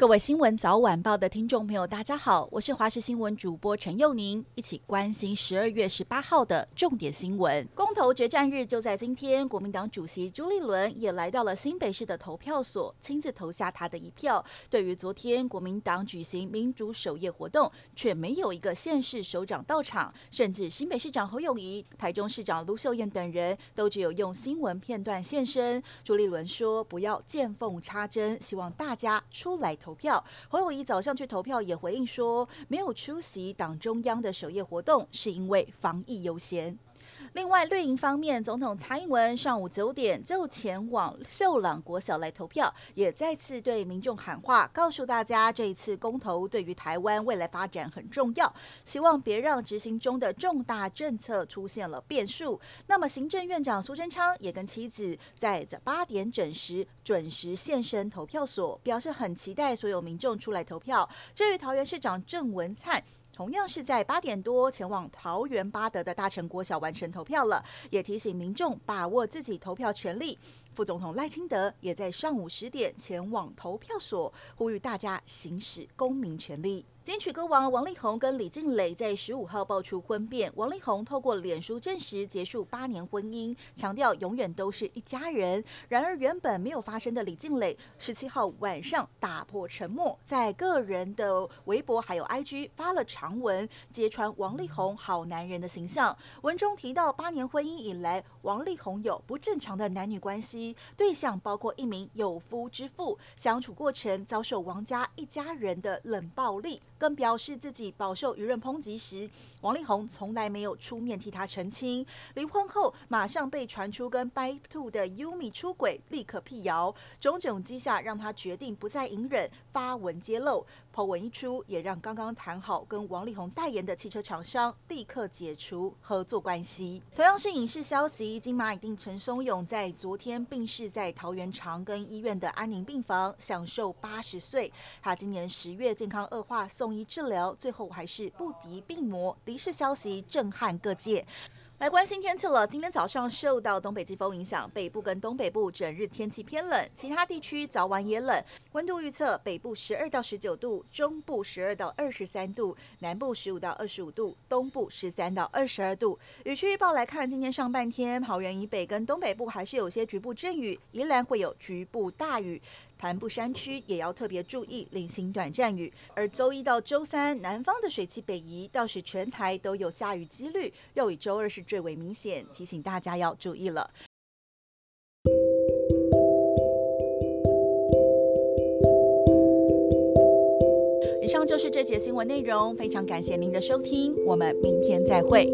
各位新闻早晚报的听众朋友，大家好，我是华视新闻主播陈佑宁，一起关心十二月十八号的重点新闻。公投决战日就在今天，国民党主席朱立伦也来到了新北市的投票所，亲自投下他的一票。对于昨天国民党举行民主守夜活动，却没有一个县市首长到场，甚至新北市长侯友宜、台中市长卢秀燕等人都只有用新闻片段现身。朱立伦说：“不要见缝插针，希望大家出来投。”投票，侯友宜早上去投票也回应说，没有出席党中央的首页活动，是因为防疫优先。另外，绿营方面，总统蔡英文上午九点就前往秀朗国小来投票，也再次对民众喊话，告诉大家这一次公投对于台湾未来发展很重要，希望别让执行中的重大政策出现了变数。那么，行政院长苏贞昌也跟妻子在这八点整时准时现身投票所，表示很期待所有民众出来投票。至于桃园市长郑文灿。同样是在八点多前往桃园八德的大成国小完成投票了，也提醒民众把握自己投票权利。副总统赖清德也在上午十点前往投票所，呼吁大家行使公民权利。金曲歌王王力宏跟李静蕾在十五号爆出婚变，王力宏透过脸书证实结束八年婚姻，强调永远都是一家人。然而，原本没有发生的李静蕾十七号晚上打破沉默，在个人的微博还有 IG 发了长文，揭穿王力宏好男人的形象。文中提到，八年婚姻以来，王力宏有不正常的男女关系，对象包括一名有夫之妇，相处过程遭受王家一家人的冷暴力。更表示自己饱受舆论抨击时，王力宏从来没有出面替他澄清。离婚后，马上被传出跟 By Two 的 Yumi 出轨，立刻辟谣。种种迹象让他决定不再隐忍，发文揭露。Po 文一出，也让刚刚谈好跟王力宏代言的汽车厂商立刻解除合作关系。同样是影视消息，金马影帝陈松勇在昨天病逝在桃园长庚医院的安宁病房，享受八十岁。他今年十月健康恶化，送医治疗，最后还是不敌病魔，离世消息震撼各界。来关心天气了。今天早上受到东北季风影响，北部跟东北部整日天气偏冷，其他地区早晚也冷。温度预测：北部十二到十九度，中部十二到二十三度，南部十五到二十五度，东部十三到二十二度。雨区预报来看，今天上半天，桃园以北跟东北部还是有些局部阵雨，宜兰会有局部大雨。南部山区也要特别注意零星短暂雨，而周一到周三，南方的水汽北移，倒是全台都有下雨几率，又以周二是最为明显，提醒大家要注意了。以上就是这节新闻内容，非常感谢您的收听，我们明天再会。